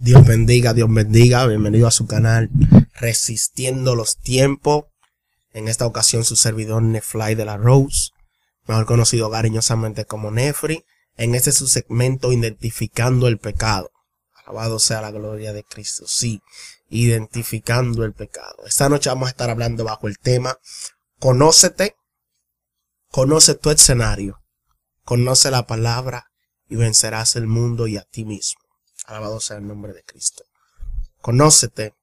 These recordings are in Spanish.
Dios bendiga, Dios bendiga. Bienvenido a su canal Resistiendo los Tiempos. En esta ocasión su servidor Nefly de la Rose, mejor conocido cariñosamente como Nefri. En este su segmento Identificando el Pecado. Alabado sea la gloria de Cristo. Sí, identificando el pecado. Esta noche vamos a estar hablando bajo el tema Conócete, conoce tu escenario, conoce la palabra y vencerás el mundo y a ti mismo. Alabado sea el nombre de Cristo. Conócete,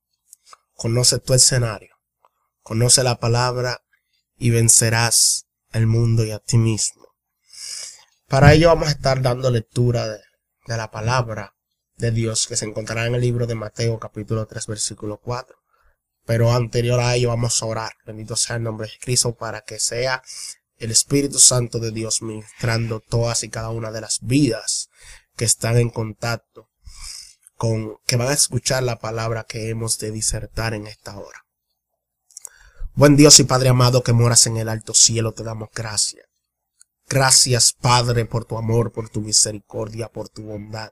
conoce tu escenario, conoce la palabra y vencerás el mundo y a ti mismo. Para ello vamos a estar dando lectura de, la palabra de Dios que se encontrará en el libro de Mateo capítulo 3 versículo 4. Pero anterior a ello vamos a orar. Bendito sea el nombre de Cristo para que sea el Espíritu Santo de Dios ministrando todas y cada una de las vidas que están en contacto con que van a escuchar la palabra que hemos de disertar en esta hora. Buen Dios y Padre amado que moras en el alto cielo, te damos gracias. Gracias, Padre, por tu amor, por tu misericordia, por tu bondad.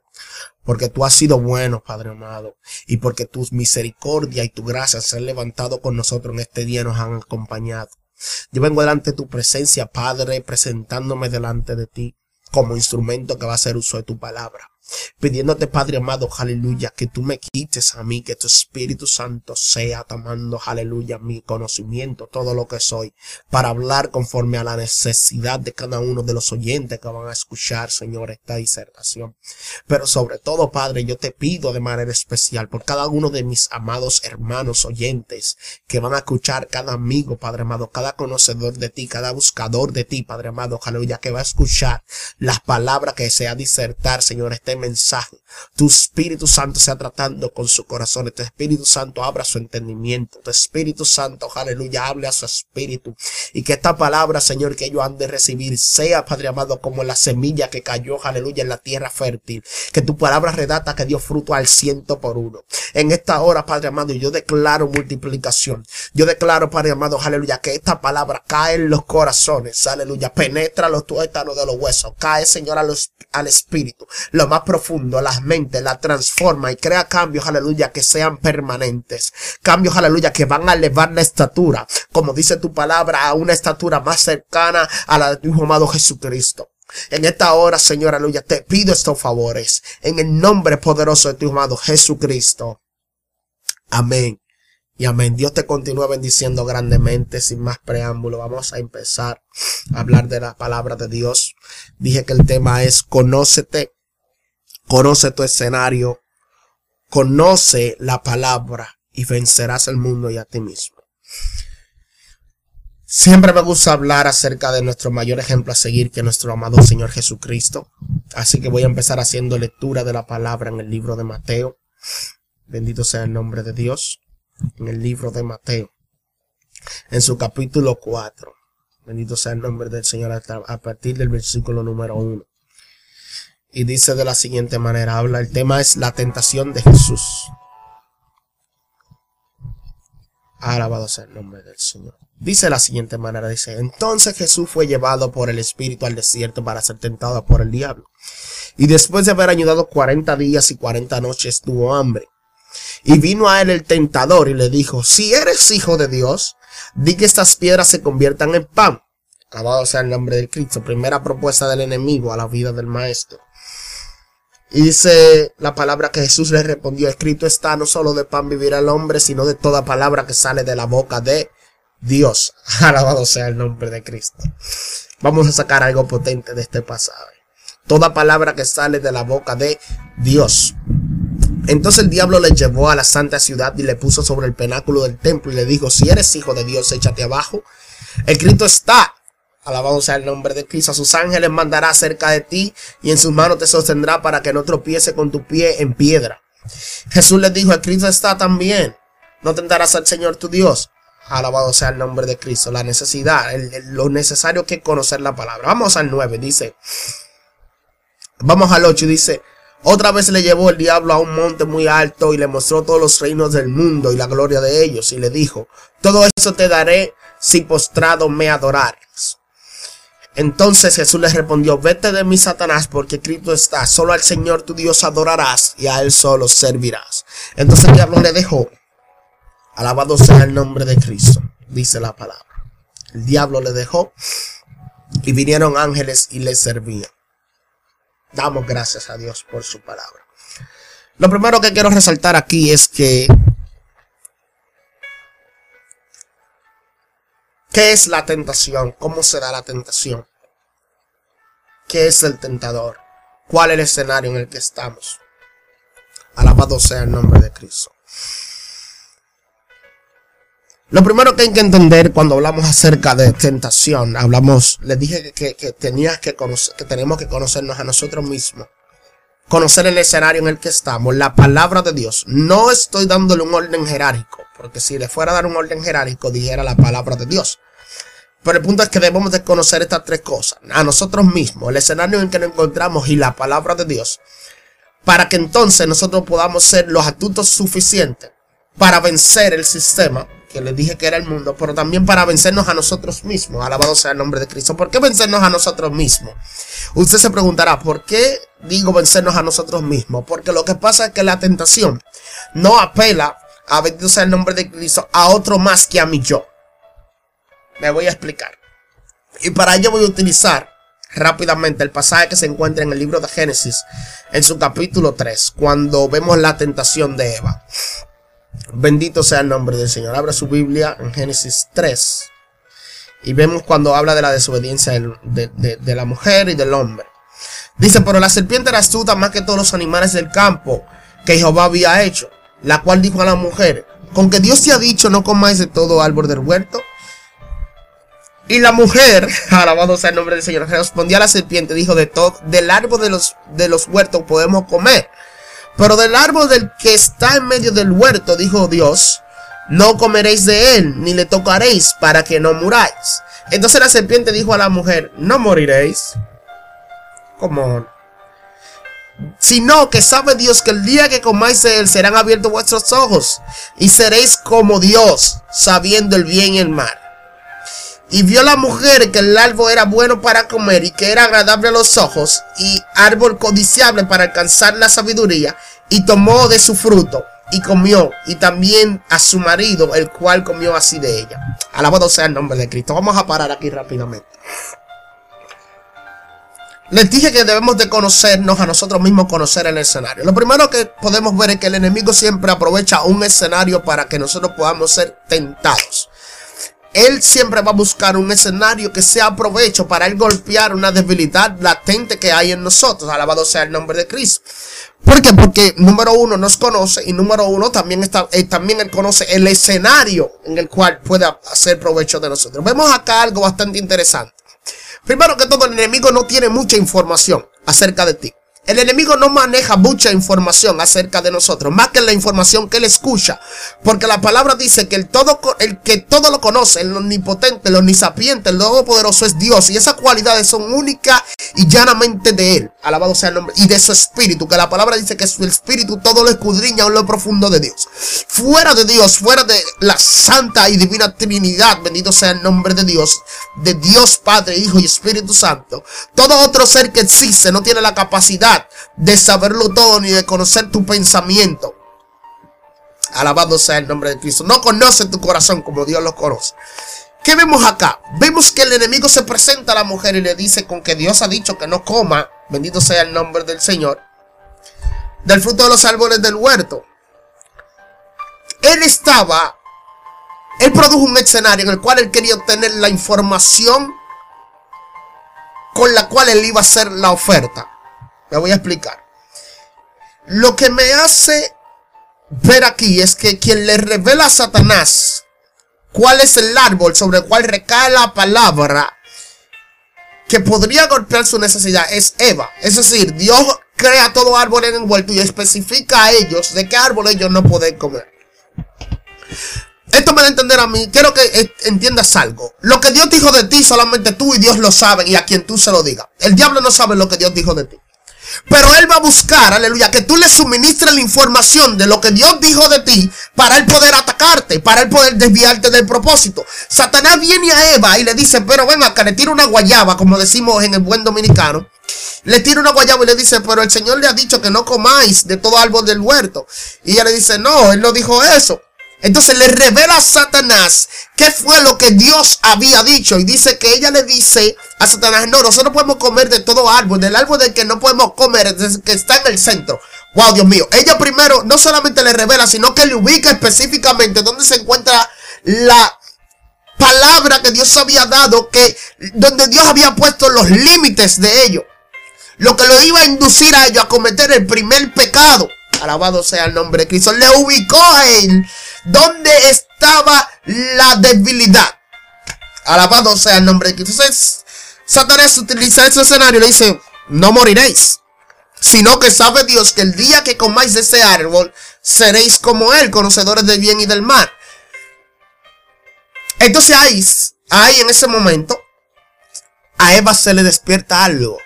Porque tú has sido bueno, Padre amado. Y porque tu misericordia y tu gracia se han levantado con nosotros en este día nos han acompañado. Yo vengo delante de tu presencia, Padre, presentándome delante de ti como instrumento que va a hacer uso de tu palabra pidiéndote Padre amado, aleluya, que tú me quites a mí, que tu Espíritu Santo sea tomando, aleluya, mi conocimiento, todo lo que soy, para hablar conforme a la necesidad de cada uno de los oyentes que van a escuchar, Señor, esta disertación. Pero sobre todo, Padre, yo te pido de manera especial por cada uno de mis amados hermanos oyentes que van a escuchar, cada amigo, Padre amado, cada conocedor de ti, cada buscador de ti, Padre amado, aleluya, que va a escuchar las palabras que sea disertar, Señor, este mensaje. Tu Espíritu Santo sea tratando con su corazón. Tu Espíritu Santo abra su entendimiento. Tu Espíritu Santo, aleluya, hable a su espíritu. Y que esta palabra, Señor, que ellos han de recibir sea, Padre amado, como la semilla que cayó, aleluya, en la tierra fértil. Que tu palabra redata que dio fruto al ciento por uno. En esta hora, Padre amado, yo declaro multiplicación. Yo declaro, Padre amado, aleluya, que esta palabra cae en los corazones, aleluya, penetra los tuétanos de los huesos, cae, Señor, al espíritu. Lo más profundo, las mentes, la transforma y crea cambios, aleluya, que sean permanentes. Cambios, aleluya, que van a elevar la estatura, como dice tu palabra, a una estatura más cercana a la de tu amado Jesucristo. En esta hora, Señor, aleluya, te pido estos favores. En el nombre poderoso de tu amado Jesucristo. Amén. Y amén. Dios te continúa bendiciendo grandemente. Sin más preámbulo, vamos a empezar a hablar de la palabra de Dios. Dije que el tema es conócete Conoce tu escenario, conoce la palabra y vencerás el mundo y a ti mismo. Siempre me gusta hablar acerca de nuestro mayor ejemplo a seguir, que nuestro amado Señor Jesucristo. Así que voy a empezar haciendo lectura de la palabra en el libro de Mateo. Bendito sea el nombre de Dios. En el libro de Mateo. En su capítulo 4. Bendito sea el nombre del Señor a partir del versículo número 1 y dice de la siguiente manera, habla, el tema es la tentación de Jesús. Alabado sea el nombre del Señor. Dice de la siguiente manera, dice, entonces Jesús fue llevado por el Espíritu al desierto para ser tentado por el diablo. Y después de haber ayudado 40 días y 40 noches tuvo hambre. Y vino a él el tentador y le dijo, si eres hijo de Dios, di que estas piedras se conviertan en pan. Alabado sea el nombre de Cristo. Primera propuesta del enemigo a la vida del maestro. Y dice la palabra que Jesús le respondió, escrito está, no solo de pan vivir el hombre, sino de toda palabra que sale de la boca de Dios. Alabado sea el nombre de Cristo. Vamos a sacar algo potente de este pasaje. Toda palabra que sale de la boca de Dios. Entonces el diablo le llevó a la santa ciudad y le puso sobre el penáculo del templo y le dijo, si eres hijo de Dios, échate abajo. Escrito está, Alabado sea el nombre de Cristo. A sus ángeles mandará cerca de ti y en sus manos te sostendrá para que no tropiece con tu pie en piedra. Jesús les dijo, Cristo está también. No tentarás al Señor tu Dios. Alabado sea el nombre de Cristo. La necesidad, lo necesario que conocer la palabra. Vamos al 9, dice. Vamos al 8, dice. Otra vez le llevó el diablo a un monte muy alto y le mostró todos los reinos del mundo y la gloria de ellos y le dijo, todo eso te daré si postrado me adorares. Entonces Jesús les respondió, vete de mí, Satanás, porque Cristo está, solo al Señor tu Dios adorarás y a Él solo servirás. Entonces el diablo le dejó, alabado sea el nombre de Cristo, dice la palabra. El diablo le dejó y vinieron ángeles y le servían. Damos gracias a Dios por su palabra. Lo primero que quiero resaltar aquí es que ¿Qué es la tentación? ¿Cómo se da la tentación? ¿Qué es el tentador? ¿Cuál es el escenario en el que estamos? Alabado sea el nombre de Cristo. Lo primero que hay que entender cuando hablamos acerca de tentación, hablamos, les dije que, tenías que que tenemos que conocernos a nosotros mismos, conocer el escenario en el que estamos, la palabra de Dios. No estoy dándole un orden jerárquico, porque si le fuera a dar un orden jerárquico, dijera la palabra de Dios. Pero el punto es que debemos de conocer estas tres cosas. A nosotros mismos, el escenario en que nos encontramos y la palabra de Dios. Para que entonces nosotros podamos ser los astutos suficientes para vencer el sistema, que les dije que era el mundo, pero también para vencernos a nosotros mismos. Alabado sea el nombre de Cristo. ¿Por qué vencernos a nosotros mismos? Usted se preguntará, ¿por qué digo vencernos a nosotros mismos? Porque lo que pasa es que la tentación no apela, a bendito sea el nombre de Cristo, a otro más que a mi yo. Me voy a explicar. Y para ello voy a utilizar rápidamente el pasaje que se encuentra en el libro de Génesis, en su capítulo 3, cuando vemos la tentación de Eva. Bendito sea el nombre del Señor. Abra su Biblia en Génesis 3. Y vemos cuando habla de la desobediencia de, la mujer y del hombre. Dice, pero la serpiente era astuta más que todos los animales del campo que Jehová había hecho. La cual dijo a la mujer, con que Dios te ha dicho no comáis de todo árbol del huerto. Y la mujer, alabado sea el nombre del Señor, respondió a la serpiente, dijo, de todo, del árbol de los, de los huertos podemos comer. Pero del árbol del que está en medio del huerto, dijo Dios, no comeréis de él, ni le tocaréis, para que no muráis. Entonces la serpiente dijo a la mujer, no moriréis. Como sino que sabe Dios que el día que comáis de él serán abiertos vuestros ojos y seréis como Dios, sabiendo el bien y el mal. Y vio la mujer que el árbol era bueno para comer y que era agradable a los ojos y árbol codiciable para alcanzar la sabiduría y tomó de su fruto y comió y también a su marido el cual comió así de ella. Alabado sea el nombre de Cristo. Vamos a parar aquí rápidamente. Les dije que debemos de conocernos a nosotros mismos, conocer el escenario. Lo primero que podemos ver es que el enemigo siempre aprovecha un escenario para que nosotros podamos ser tentados. Él siempre va a buscar un escenario que sea provecho para él golpear una debilidad latente que hay en nosotros. Alabado sea el nombre de Cristo. ¿Por qué? Porque número uno nos conoce y número uno también está, eh, también él conoce el escenario en el cual puede hacer provecho de nosotros. Vemos acá algo bastante interesante. Primero que todo, el enemigo no tiene mucha información acerca de ti. El enemigo no maneja mucha información acerca de nosotros, más que la información que él escucha. Porque la palabra dice que el, todo, el que todo lo conoce, el omnipotente, el omnisapiente, el todopoderoso es Dios. Y esas cualidades son únicas y llanamente de él. Alabado sea el nombre. Y de su espíritu, que la palabra dice que su espíritu todo lo escudriña en lo profundo de Dios. Fuera de Dios, fuera de la santa y divina Trinidad, bendito sea el nombre de Dios, de Dios Padre, Hijo y Espíritu Santo. Todo otro ser que existe no tiene la capacidad de saberlo todo ni de conocer tu pensamiento. Alabado sea el nombre de Cristo. No conoce tu corazón como Dios lo conoce. ¿Qué vemos acá? Vemos que el enemigo se presenta a la mujer y le dice con que Dios ha dicho que no coma, bendito sea el nombre del Señor, del fruto de los árboles del huerto. Él estaba, él produjo un escenario en el cual él quería obtener la información con la cual él iba a hacer la oferta. Me voy a explicar. Lo que me hace ver aquí es que quien le revela a Satanás cuál es el árbol sobre el cual recae la palabra que podría golpear su necesidad es Eva. Es decir, Dios crea todo árbol en envuelto y especifica a ellos de qué árbol ellos no pueden comer. Esto me da a entender a mí. Quiero que entiendas algo. Lo que Dios dijo de ti, solamente tú y Dios lo saben y a quien tú se lo digas. El diablo no sabe lo que Dios dijo de ti. Pero él va a buscar, aleluya, que tú le suministres la información de lo que Dios dijo de ti para él poder atacarte, para él poder desviarte del propósito. Satanás viene a Eva y le dice, pero ven acá, le tira una guayaba, como decimos en el buen dominicano. Le tira una guayaba y le dice, pero el Señor le ha dicho que no comáis de todo árbol del huerto. Y ella le dice, no, él no dijo eso. Entonces le revela a Satanás qué fue lo que Dios había dicho. Y dice que ella le dice a Satanás, no, nosotros no podemos comer de todo árbol, del árbol del que no podemos comer, que está en el centro. Wow, Dios mío. Ella primero no solamente le revela, sino que le ubica específicamente dónde se encuentra la palabra que Dios había dado, que donde Dios había puesto los límites de ello. Lo que lo iba a inducir a ello a cometer el primer pecado. Alabado sea el nombre de Cristo. Le ubicó a él donde estaba la debilidad. Alabado sea el nombre de Cristo. Entonces, Satanás utiliza ese escenario y le dice, no moriréis. Sino que sabe Dios que el día que comáis de ese árbol, seréis como él, conocedores del bien y del mal. Entonces ahí, ahí en ese momento, a Eva se le despierta algo.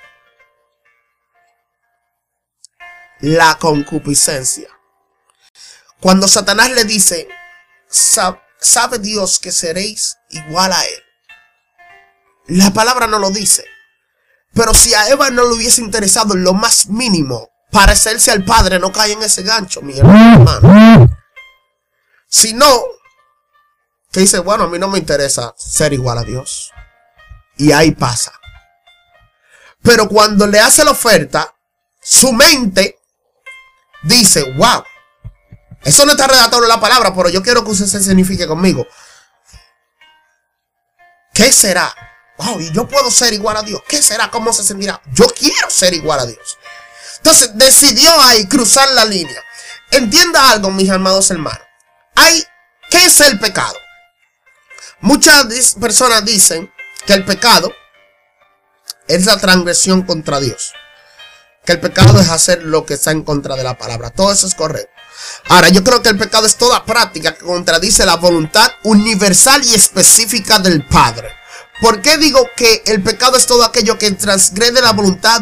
La concupiscencia. Cuando Satanás le dice, sabe Dios que seréis igual a Él. La palabra no lo dice. Pero si a Eva no le hubiese interesado en lo más mínimo parecerse al Padre, no cae en ese gancho, mi hermano. Si no, que dice, bueno, a mí no me interesa ser igual a Dios. Y ahí pasa. Pero cuando le hace la oferta, su mente dice, wow, eso no está redactado en la palabra, pero yo quiero que usted se signifique conmigo. ¿Qué será? Wow, y yo puedo ser igual a Dios. ¿Qué será? ¿Cómo se sentirá? Yo quiero ser igual a Dios. Entonces decidió ahí cruzar la línea. Entienda algo, mis amados hermanos. Hay, ¿qué es el pecado? Muchas personas dicen que el pecado es la transgresión contra Dios. Que el pecado es hacer lo que está en contra de la palabra. Todo eso es correcto. Ahora, yo creo que el pecado es toda práctica que contradice la voluntad universal y específica del Padre. ¿Por qué digo que el pecado es todo aquello que transgrede la voluntad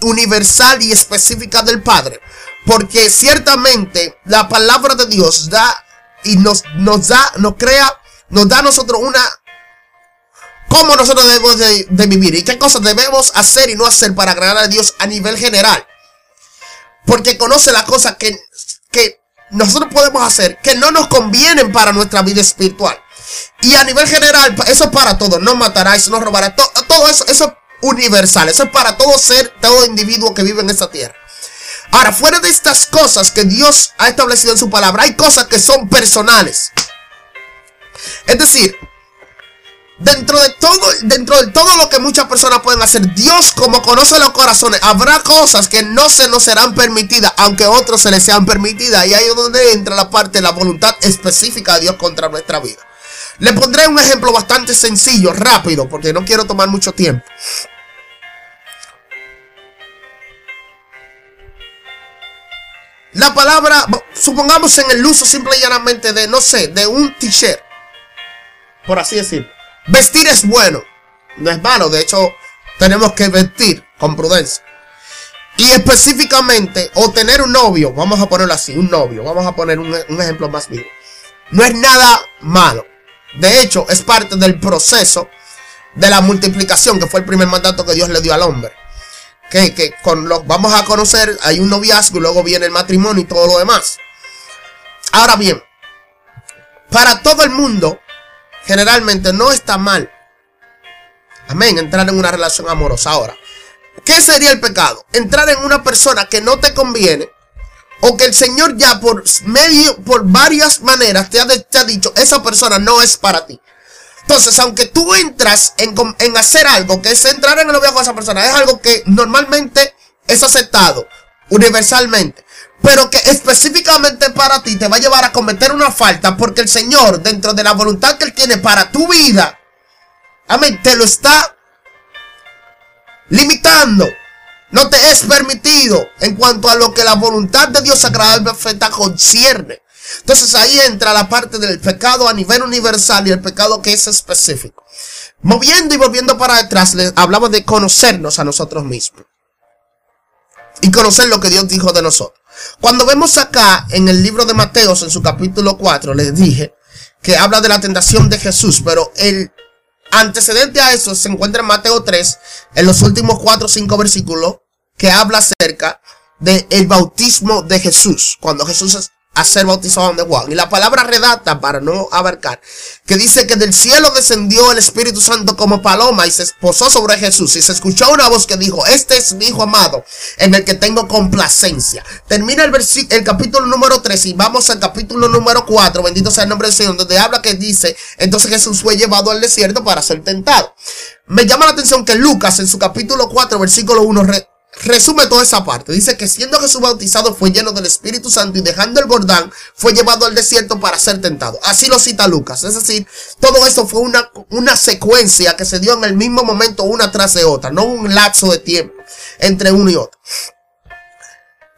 universal y específica del Padre? Porque ciertamente la palabra de Dios da y nos, nos da, nos crea, nos da a nosotros una cómo nosotros debemos de, de, vivir y qué cosas debemos hacer y no hacer para agradar a Dios a nivel general. Porque conoce las cosas que que nosotros podemos hacer que no nos convienen para nuestra vida espiritual. Y a nivel general, eso es para todo. No matarás, no robarás. todo eso, eso es universal. Eso es para todo ser, todo individuo que vive en esta tierra. Ahora, fuera de estas cosas que Dios ha establecido en su palabra, hay cosas que son personales. Es decir, dentro de todo, dentro de todo lo que muchas personas pueden hacer, Dios como conoce los corazones, habrá cosas que no se nos serán permitidas, aunque otros se les sean permitidas. Y ahí es donde entra la parte de la voluntad específica de Dios contra nuestra vida. Le pondré un ejemplo bastante sencillo, rápido, porque no quiero tomar mucho tiempo. La palabra, supongamos en el uso simple y llanamente de, no sé, de un t-shirt. Por así decirlo. Vestir es bueno, no es malo, de hecho tenemos que vestir con prudencia. Y específicamente, o tener un novio, vamos a ponerlo así, un novio, vamos a poner un, ejemplo más vivo. No es nada malo. De hecho, es parte del proceso de la multiplicación, que fue el primer mandato que Dios le dio al hombre. Que, que con los vamos a conocer, hay un noviazgo y luego viene el matrimonio y todo lo demás. Ahora bien, para todo el mundo, generalmente no está mal. Amén, entrar en una relación amorosa. Ahora, ¿qué sería el pecado? Entrar en una persona que no te conviene o que el Señor ya por medio, por varias maneras te ha, dicho, esa persona no es para ti. Entonces, aunque tú entras en, hacer algo, que es entrar en el noviazgo con esa persona, es algo que normalmente es aceptado universalmente pero que específicamente para ti te va a llevar a cometer una falta porque el Señor, dentro de la voluntad que Él tiene para tu vida, amén, te lo está limitando. No te es permitido en cuanto a lo que la voluntad de Dios sagrada y perfecta concierne. Entonces ahí entra la parte del pecado a nivel universal y el pecado que es específico. Moviendo y volviendo para atrás, hablamos de conocernos a nosotros mismos. y conocer lo que Dios dijo de nosotros. Cuando vemos acá en el libro de Mateos, en su capítulo 4, les dije que habla de la tentación de Jesús, pero el antecedente a eso se encuentra en Mateo 3, en los últimos 4 o 5 versículos, que habla acerca del el bautismo de Jesús, cuando Jesús a ser bautizado de Juan. Y la palabra redacta, para no abarcar, que dice que del cielo descendió el Espíritu Santo como paloma y se posó sobre Jesús. Y se escuchó una voz que dijo, este es mi Hijo amado, en el que tengo complacencia. Termina el, el capítulo número 3 y vamos al capítulo número 4, bendito sea el nombre del Señor, donde habla que dice, entonces Jesús fue llevado al desierto para ser tentado. Me llama la atención que Lucas en su capítulo 4, versículo 1, resume toda esa parte. Dice que siendo Jesús bautizado fue lleno del Espíritu Santo y dejando el Jordán fue llevado al desierto para ser tentado. Así lo cita Lucas. Es decir, todo esto fue una, una secuencia que se dio en el mismo momento una tras de otra, no un lapso de tiempo entre uno y otro.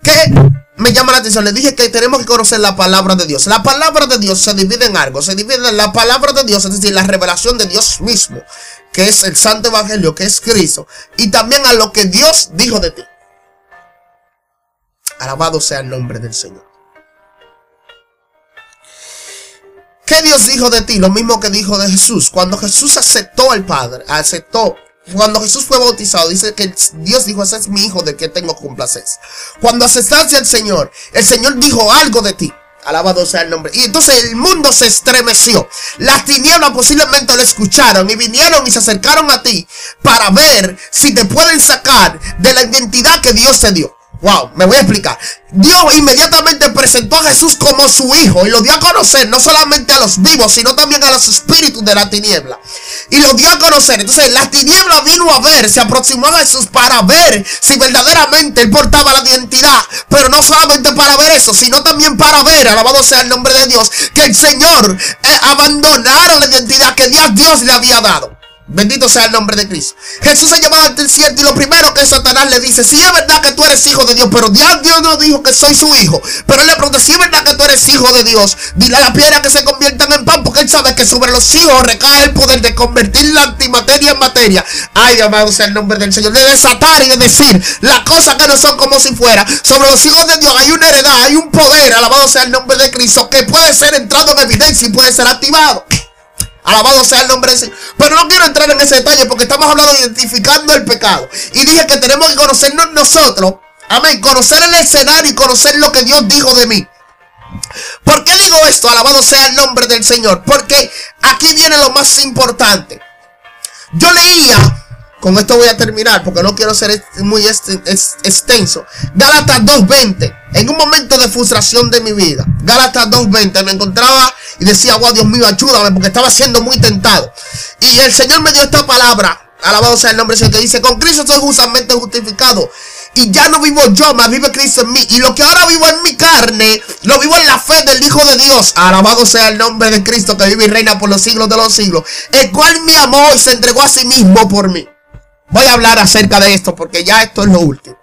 ¿Qué me llama la atención? Le dije que tenemos que conocer la palabra de Dios. La palabra de Dios se divide en algo. Se divide en la palabra de Dios, es decir, la revelación de Dios mismo que es el Santo Evangelio, que es Cristo, y también a lo que Dios dijo de ti. Alabado sea el nombre del Señor. ¿Qué Dios dijo de ti? Lo mismo que dijo de Jesús. Cuando Jesús aceptó al Padre, aceptó, cuando Jesús fue bautizado, dice que Dios dijo, ese es mi hijo de que tengo complacencia. Cuando aceptaste al Señor, el Señor dijo algo de ti. Alabado sea el nombre. Y entonces el mundo se estremeció. Las tinieblas posiblemente lo escucharon y vinieron y se acercaron a ti para ver si te pueden sacar de la identidad que Dios te dio. Wow, me voy a explicar. Dios inmediatamente presentó a Jesús como su hijo y lo dio a conocer no solamente a los vivos, sino también a los espíritus de la tiniebla. Y lo dio a conocer. Entonces la tiniebla vino a ver, se aproximó a Jesús para ver si verdaderamente él portaba la identidad. Pero no solamente para ver eso, sino también para ver, alabado sea el nombre de Dios, que el Señor eh, abandonara la identidad que Dios, Dios le había dado. Bendito sea el nombre de Cristo. Jesús se llamaba al desierto y lo primero que Satanás le dice, si es verdad que tú eres hijo de Dios, pero Dios, Dios no dijo que soy su hijo. Pero él le pregunta, si es verdad que tú eres hijo de Dios, dile a la piedra que se conviertan en pan, porque él sabe que sobre los hijos recae el poder de convertir la antimateria en materia. Ay, amado sea el nombre del Señor. De desatar y de decir las cosas que no son como si fuera. Sobre los hijos de Dios hay una heredad, hay un poder, alabado sea el nombre de Cristo, que puede ser entrado en evidencia y puede ser activado. Alabado sea el nombre de Señor. Pero no quiero entrar en ese detalle porque estamos hablando de identificando el pecado. Y dije que tenemos que conocernos nosotros. Amén. Conocer el escenario y conocer lo que Dios dijo de mí. ¿Por qué digo esto? Alabado sea el nombre del Señor. Porque aquí viene lo más importante. Yo leía con esto voy a terminar porque no quiero ser muy extenso. Gálatas 2.20. En un momento de frustración de mi vida. Gálatas 2.20. Me encontraba y decía, wow, Dios mío, ayúdame porque estaba siendo muy tentado. Y el Señor me dio esta palabra. Alabado sea el nombre del Señor. Que dice, con Cristo soy justamente justificado. Y ya no vivo yo, más vive Cristo en mí. Y lo que ahora vivo en mi carne, lo vivo en la fe del Hijo de Dios. Alabado sea el nombre de Cristo que vive y reina por los siglos de los siglos. El cual me amó y se entregó a sí mismo por mí. Voy a hablar acerca de esto porque ya esto es lo último.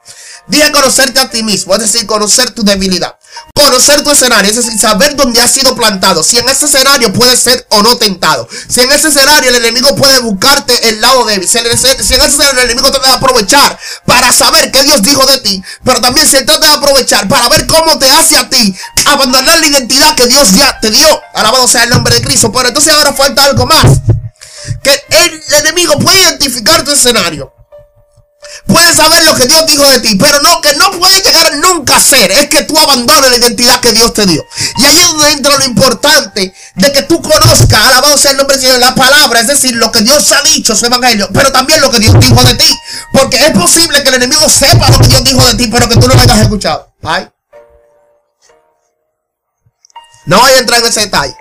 Dije conocerte a ti mismo, es decir, conocer tu debilidad. Conocer tu escenario, es decir, saber dónde has sido plantado. Si en ese escenario puedes ser o no tentado. Si en ese escenario el enemigo puede buscarte el lado débil. Si en ese, escenario el enemigo te debe aprovechar para saber qué Dios dijo de ti. Pero también se trata de aprovechar para ver cómo te hace a ti abandonar la identidad que Dios ya te dio. Alabado sea el nombre de Cristo. Pero entonces ahora falta algo más que el enemigo puede identificar tu escenario. Puede saber lo que Dios dijo de ti, pero no, que no puede llegar nunca a ser, es que tú abandones la identidad que Dios te dio. Y ahí es donde entra lo importante de que tú conozcas, alabado sea el nombre del Señor, la palabra, es decir, lo que Dios ha dicho, su evangelio, pero también lo que Dios dijo de ti. Porque es posible que el enemigo sepa lo que Dios dijo de ti, pero que tú no lo hayas escuchado. Ay. No voy a entrar en ese detalle.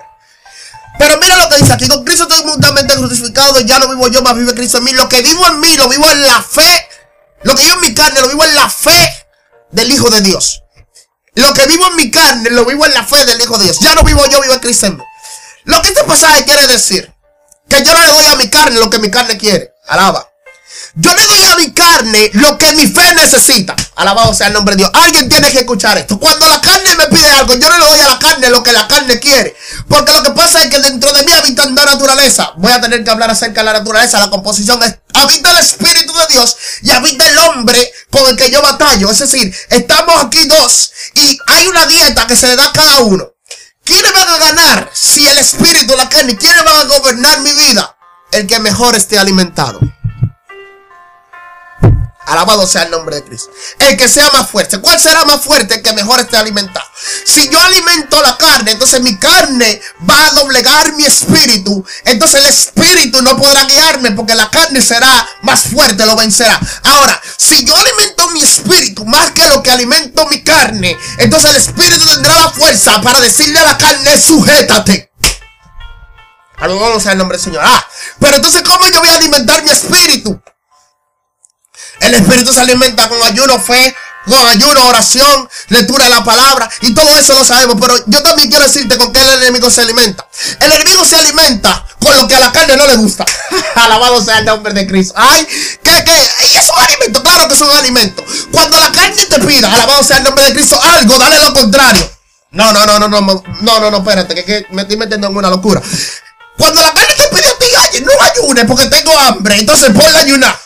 Pero mira lo que dice aquí, con Cristo estoy juntamente crucificado, ya no vivo yo, más vive Cristo en mí. Lo que vivo en mí, lo vivo en la fe. Lo que vivo en mi carne, lo vivo en la fe del Hijo de Dios. Lo que vivo en mi carne, lo vivo en la fe del Hijo de Dios. Ya no vivo yo, vivo Cristo en mí. Lo que este pasaje quiere decir, que yo no le doy a mi carne lo que mi carne quiere. Alaba. Yo le doy a mi carne lo que mi fe necesita. Alabado sea el nombre de Dios. Alguien tiene que escuchar esto. Cuando la carne me pide algo, yo no le doy a la carne lo que la carne quiere. Porque lo que pasa es que dentro de mí habita la naturaleza. Voy a tener que hablar acerca de la naturaleza. La composición es, habita el Espíritu de Dios y habita el hombre con el que yo batallo. Es decir, estamos aquí dos y hay una dieta que se le da a cada uno. ¿Quiénes van a ganar si el Espíritu, la carne, quiénes van a gobernar mi vida? El que mejor esté alimentado. Alabado sea el nombre de Cristo. El que sea más fuerte. ¿Cuál será más fuerte? El que mejor esté alimentado. Si yo alimento la carne, entonces mi carne va a doblegar mi espíritu. Entonces el espíritu no podrá guiarme porque la carne será más fuerte, lo vencerá. Ahora, si yo alimento mi espíritu más que lo que alimento mi carne, entonces el espíritu tendrá la fuerza para decirle a la carne, sujétate. Alabado sea el nombre del Señor. Ah, pero entonces, ¿cómo yo voy a alimentar mi espíritu? El espíritu se alimenta con ayuno, fe, con ayuno, oración, lectura de la palabra y todo eso lo sabemos. Pero yo también quiero decirte con qué el enemigo se alimenta. El enemigo se alimenta con lo que a la carne no le gusta. Alabado sea el nombre de Cristo. Ay, ¿qué, qué? Y es un alimento, claro que es un alimento. Cuando la carne te pida, alabado sea el nombre de Cristo, algo, dale lo contrario. No, no, no, no, no, no, no, no, espérate, que, que me estoy metiendo en una locura. Cuando la carne te pide a ti, no ayunes porque tengo hambre, entonces ponle ayunar.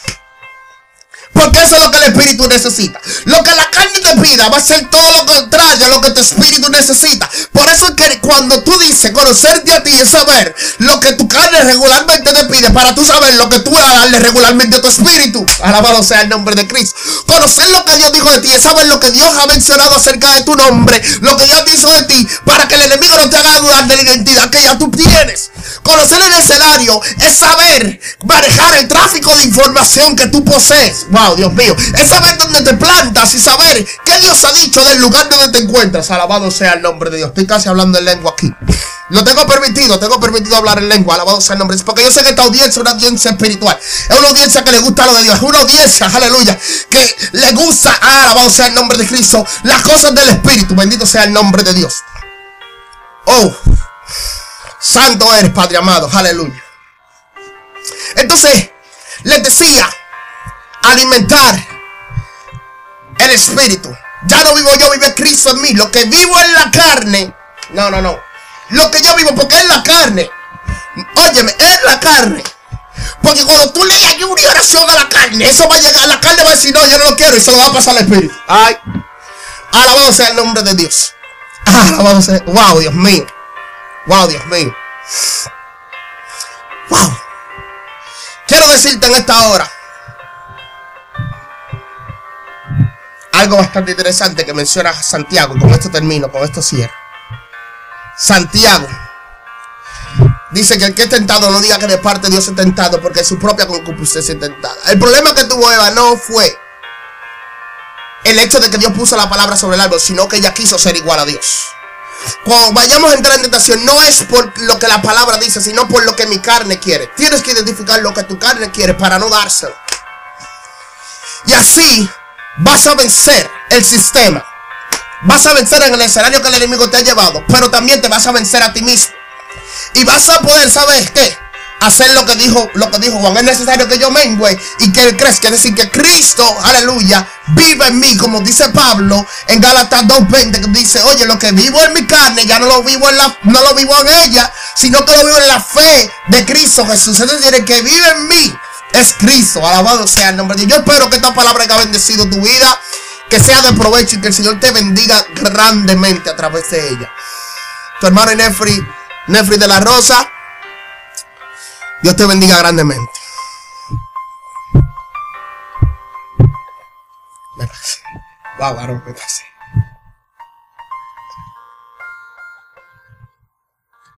Porque eso es lo que el espíritu necesita. Lo que la carne te pida va a ser todo lo contrario a lo que tu espíritu necesita. Por eso es que cuando tú dices conocerte a ti es saber lo que tu carne regularmente te pide para tú saber lo que tú vas a darle regularmente a tu espíritu. Alabado sea el nombre de Cristo. Conocer lo que Dios dijo de ti es saber lo que Dios ha mencionado acerca de tu nombre. Lo que Dios hizo de ti para que el enemigo no te haga dudar de la identidad que ya tú tienes. Conocer el escenario es saber manejar el tráfico de información que tú posees. Dios mío. Es saber dónde te plantas y saber qué Dios ha dicho del lugar donde te encuentras. Alabado sea el nombre de Dios. Estoy casi hablando en lengua aquí. Lo tengo permitido, tengo permitido hablar en lengua. Alabado sea el nombre. Porque yo sé que esta audiencia es una audiencia espiritual. Es una audiencia que le gusta lo de Dios. Es una audiencia, aleluya, que le gusta, alabado sea el nombre de Cristo, las cosas del Espíritu. Bendito sea el nombre de Dios. Oh, santo eres, Padre amado. Aleluya. Entonces, les decía alimentar el espíritu. Ya no vivo yo, vive Cristo en mí. Lo que vivo en la carne. No, no, no. Lo que yo vivo, porque es la carne. Óyeme, es la carne. Porque cuando tú le das una oración a la carne, eso va a llegar, la carne va a decir, no, yo no lo quiero, y se lo va a pasar al espíritu. Ay. Alabado sea el nombre de Dios. Alabado sea. Wow, Dios mío. Wow, Dios mío. Wow. Quiero decirte en esta hora algo bastante interesante que menciona Santiago. Con esto termino, con esto cierro. Santiago dice que el que es tentado no diga que de parte de Dios es tentado, porque su propia concupiscencia es tentada. El problema que tuvo Eva no fue el hecho de que Dios puso la palabra sobre el árbol, sino que ella quiso ser igual a Dios. Cuando vayamos a entrar en tentación, no es por lo que la palabra dice, sino por lo que mi carne quiere. Tienes que identificar lo que tu carne quiere para no dárselo. Y así vas a vencer el sistema. Vas a vencer en el escenario que el enemigo te ha llevado. Pero también te vas a vencer a ti mismo. Y vas a poder, ¿sabes qué? Hacer lo que dijo, lo que dijo Juan. Es necesario que yo mengue y que él crezca. Es decir, que Cristo, aleluya, vive en mí. Como dice Pablo en Gálatas 2.20. Que dice, oye, lo que vivo en mi carne, ya no lo vivo en la, no lo vivo en ella. Sino que lo vivo en la fe de Cristo Jesús. Es decir, que vive en mí es Cristo. Alabado sea el nombre de Dios. Yo espero que esta palabra haya bendecido tu vida. Que sea de provecho y que el Señor te bendiga grandemente a través de ella. Tu hermano Nefri, Nefri de la Rosa. Dios te bendiga grandemente. Wow, me pasé.